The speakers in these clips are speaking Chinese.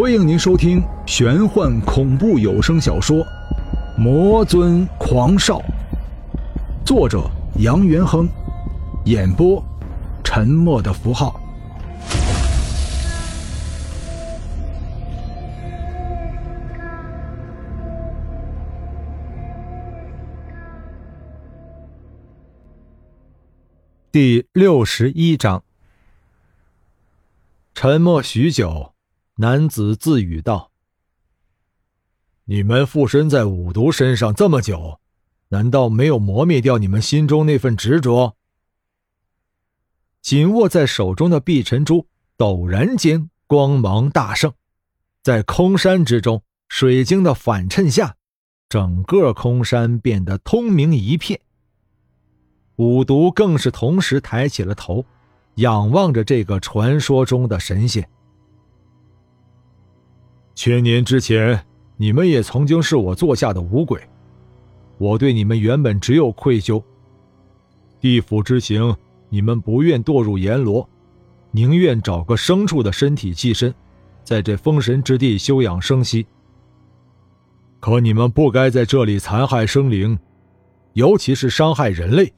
欢迎您收听玄幻恐怖有声小说《魔尊狂少》，作者杨元亨，演播沉默的符号。第六十一章。沉默许久，男子自语道：“你们附身在五毒身上这么久，难道没有磨灭掉你们心中那份执着？”紧握在手中的碧尘珠陡然间光芒大盛，在空山之中，水晶的反衬下，整个空山变得通明一片。五毒更是同时抬起了头。仰望着这个传说中的神仙。千年之前，你们也曾经是我座下的五鬼，我对你们原本只有愧疚。地府之行，你们不愿堕入阎罗，宁愿找个牲畜的身体寄身，在这封神之地休养生息。可你们不该在这里残害生灵，尤其是伤害人类。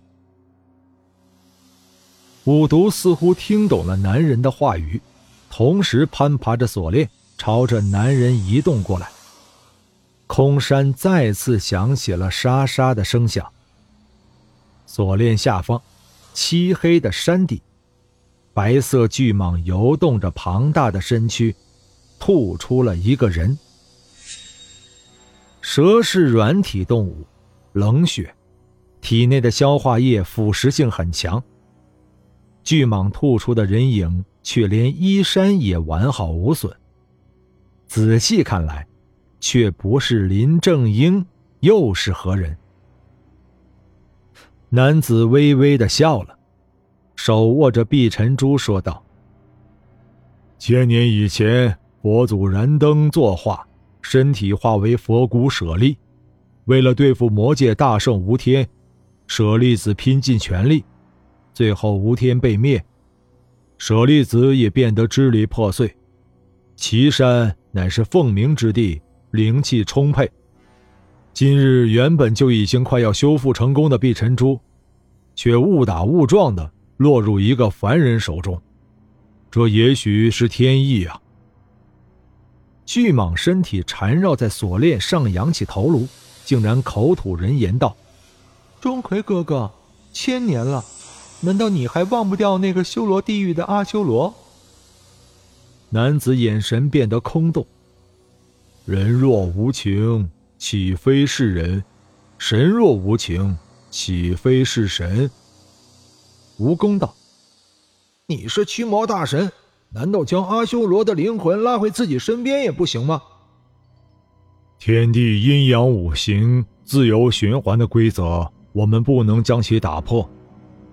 五毒似乎听懂了男人的话语，同时攀爬着锁链，朝着男人移动过来。空山再次响起了沙沙的声响。锁链下方，漆黑的山底，白色巨蟒游动着庞大的身躯，吐出了一个人。蛇是软体动物，冷血，体内的消化液腐蚀性很强。巨蟒吐出的人影，却连衣衫也完好无损。仔细看来，却不是林正英，又是何人？男子微微的笑了，手握着碧尘珠说道：“千年以前，佛祖燃灯作化，身体化为佛骨舍利，为了对付魔界大圣吴天，舍利子拼尽全力。”最后，吴天被灭，舍利子也变得支离破碎。岐山乃是凤鸣之地，灵气充沛。今日原本就已经快要修复成功的碧尘珠，却误打误撞的落入一个凡人手中，这也许是天意啊！巨蟒身体缠绕在锁链上，扬起头颅，竟然口吐人言道：“钟馗哥哥，千年了。”难道你还忘不掉那个修罗地狱的阿修罗？男子眼神变得空洞。人若无情，岂非是人？神若无情，岂非是神？蜈蚣道：“你是驱魔大神，难道将阿修罗的灵魂拉回自己身边也不行吗？”天地阴阳五行自由循环的规则，我们不能将其打破。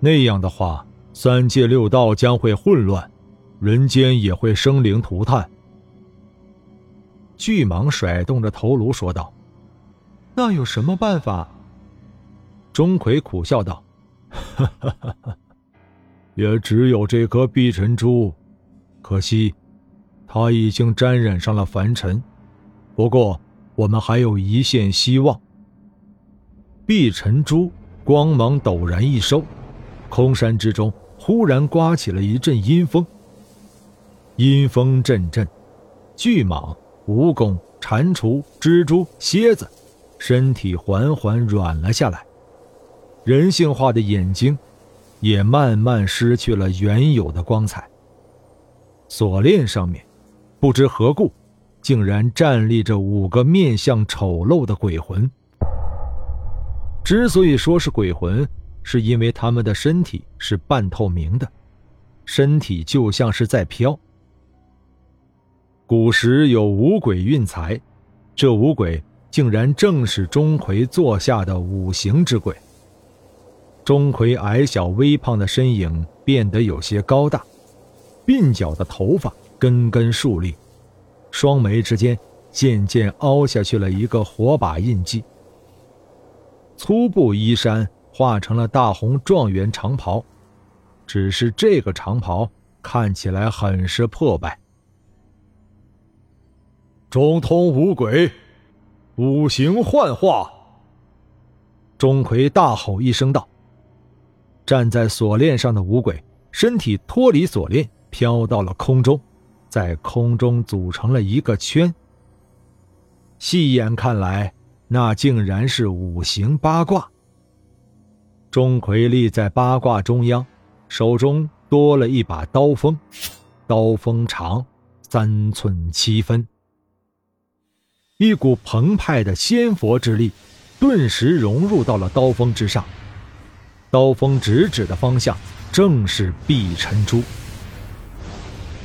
那样的话，三界六道将会混乱，人间也会生灵涂炭。巨蟒甩动着头颅说道：“那有什么办法？”钟馗苦笑道：“哈哈哈也只有这颗碧尘珠，可惜，它已经沾染上了凡尘。不过，我们还有一线希望。”碧尘珠光芒陡然一收。空山之中忽然刮起了一阵阴风，阴风阵阵，巨蟒、蜈蚣、蟾蜍、蜘蛛、蝎子，身体缓缓软了下来，人性化的眼睛也慢慢失去了原有的光彩。锁链上面，不知何故，竟然站立着五个面相丑陋的鬼魂。之所以说是鬼魂，是因为他们的身体是半透明的，身体就像是在飘。古时有五鬼运财，这五鬼竟然正是钟馗座下的五行之鬼。钟馗矮小微胖的身影变得有些高大，鬓角的头发根根竖立，双眉之间渐渐凹下去了一个火把印记。粗布衣衫。化成了大红状元长袍，只是这个长袍看起来很是破败。中通五鬼，五行幻化。钟馗大吼一声道：“站在锁链上的五鬼，身体脱离锁链，飘到了空中，在空中组成了一个圈。细眼看来，那竟然是五行八卦。钟馗立在八卦中央，手中多了一把刀锋，刀锋长三寸七分，一股澎湃的仙佛之力。”顿时融入到了刀锋之上，刀锋直指的方向正是碧尘珠。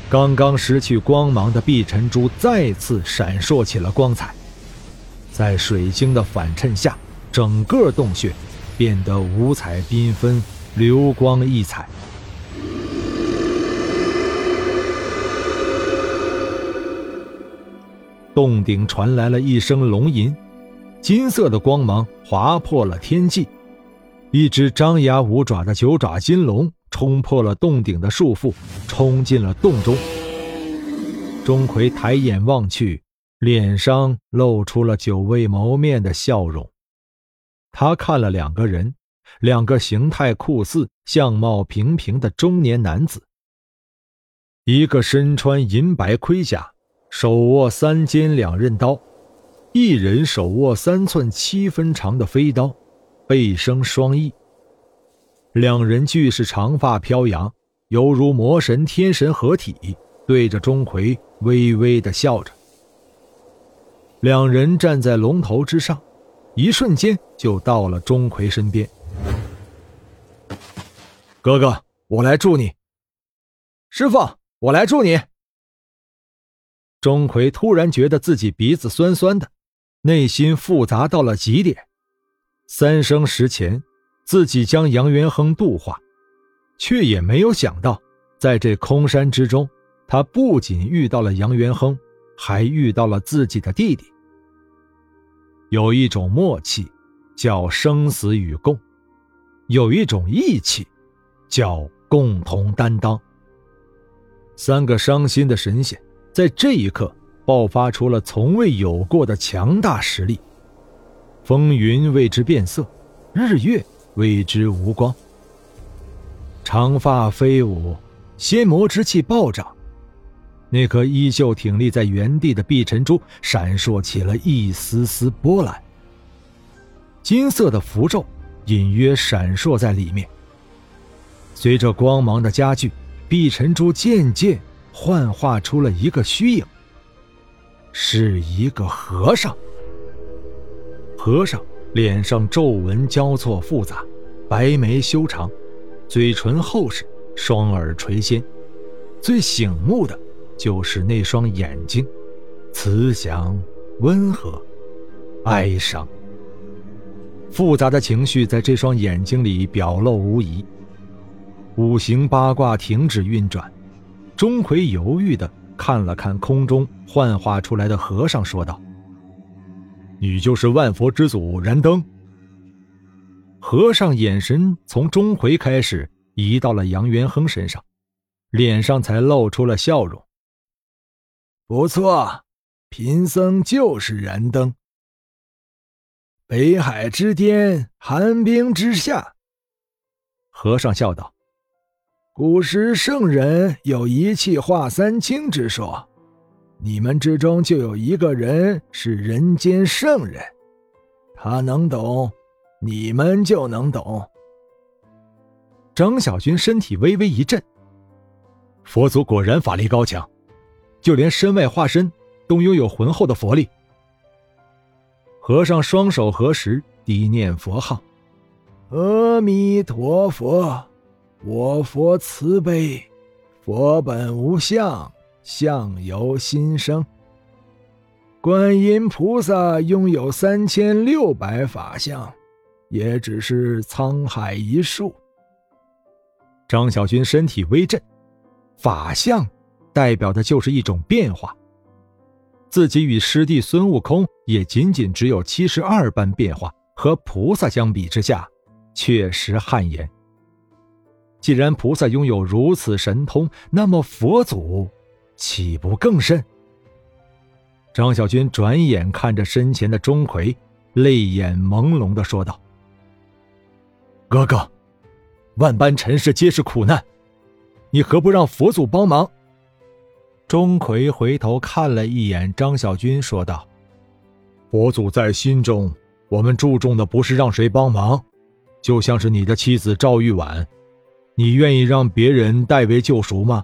刚刚失去光芒的碧尘珠再次闪烁起了光彩，在水晶的反衬下，整个洞穴变得五彩缤纷，流光溢彩。洞顶传来了一声龙吟。金色的光芒划破了天际，一只张牙舞爪的九爪金龙冲破了洞顶的束缚，冲进了洞中。钟馗抬眼望去，脸上露出了久未谋面的笑容。他看了两个人，两个形态酷似、相貌平平的中年男子，一个身穿银白盔甲，手握三尖两刃刀。一人手握三寸七分长的飞刀，背生双翼。两人俱是长发飘扬，犹如魔神天神合体，对着钟馗微微的笑着。两人站在龙头之上，一瞬间就到了钟馗身边。哥哥，我来助你。师傅，我来助你。钟馗突然觉得自己鼻子酸酸的。内心复杂到了极点。三生石前，自己将杨元亨度化，却也没有想到，在这空山之中，他不仅遇到了杨元亨，还遇到了自己的弟弟。有一种默契，叫生死与共；有一种义气，叫共同担当。三个伤心的神仙，在这一刻。爆发出了从未有过的强大实力，风云为之变色，日月为之无光。长发飞舞，仙魔之气暴涨，那颗依旧挺立在原地的碧尘珠闪烁起了一丝丝波澜，金色的符咒隐约闪烁在里面。随着光芒的加剧，碧尘珠渐渐幻化出了一个虚影。是一个和尚。和尚脸上皱纹交错复杂，白眉修长，嘴唇厚实，双耳垂涎。最醒目的，就是那双眼睛，慈祥、温和、哀伤。复杂的情绪在这双眼睛里表露无遗。五行八卦停止运转，钟馗犹豫的。看了看空中幻化出来的和尚，说道：“你就是万佛之祖燃灯。”和尚眼神从钟馗开始移到了杨元亨身上，脸上才露出了笑容。“不错，贫僧就是燃灯。北海之巅，寒冰之下。”和尚笑道。古时圣人有一气化三清之说，你们之中就有一个人是人间圣人，他能懂，你们就能懂。张小军身体微微一震，佛祖果然法力高强，就连身外化身都拥有浑厚的佛力。和尚双手合十，低念佛号：“阿弥陀佛。”我佛慈悲，佛本无相，相由心生。观音菩萨拥有三千六百法相，也只是沧海一粟。张小军身体微震，法相代表的就是一种变化。自己与师弟孙悟空也仅仅只有七十二般变化，和菩萨相比之下，确实汗颜。既然菩萨拥有如此神通，那么佛祖岂不更甚？张小军转眼看着身前的钟馗，泪眼朦胧的说道：“哥哥，万般尘世皆是苦难，你何不让佛祖帮忙？”钟馗回头看了一眼张小军，说道：“佛祖在心中，我们注重的不是让谁帮忙，就像是你的妻子赵玉婉，你愿意让别人代为救赎吗？”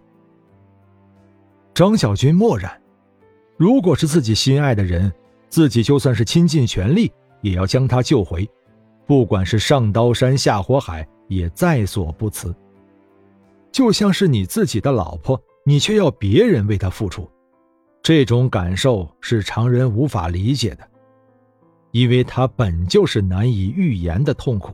张小军默然。如果是自己心爱的人，自己就算是倾尽全力，也要将他救回，不管是上刀山下火海，也在所不辞。就像是你自己的老婆，你却要别人为她付出，这种感受是常人无法理解的，因为它本就是难以预言的痛苦。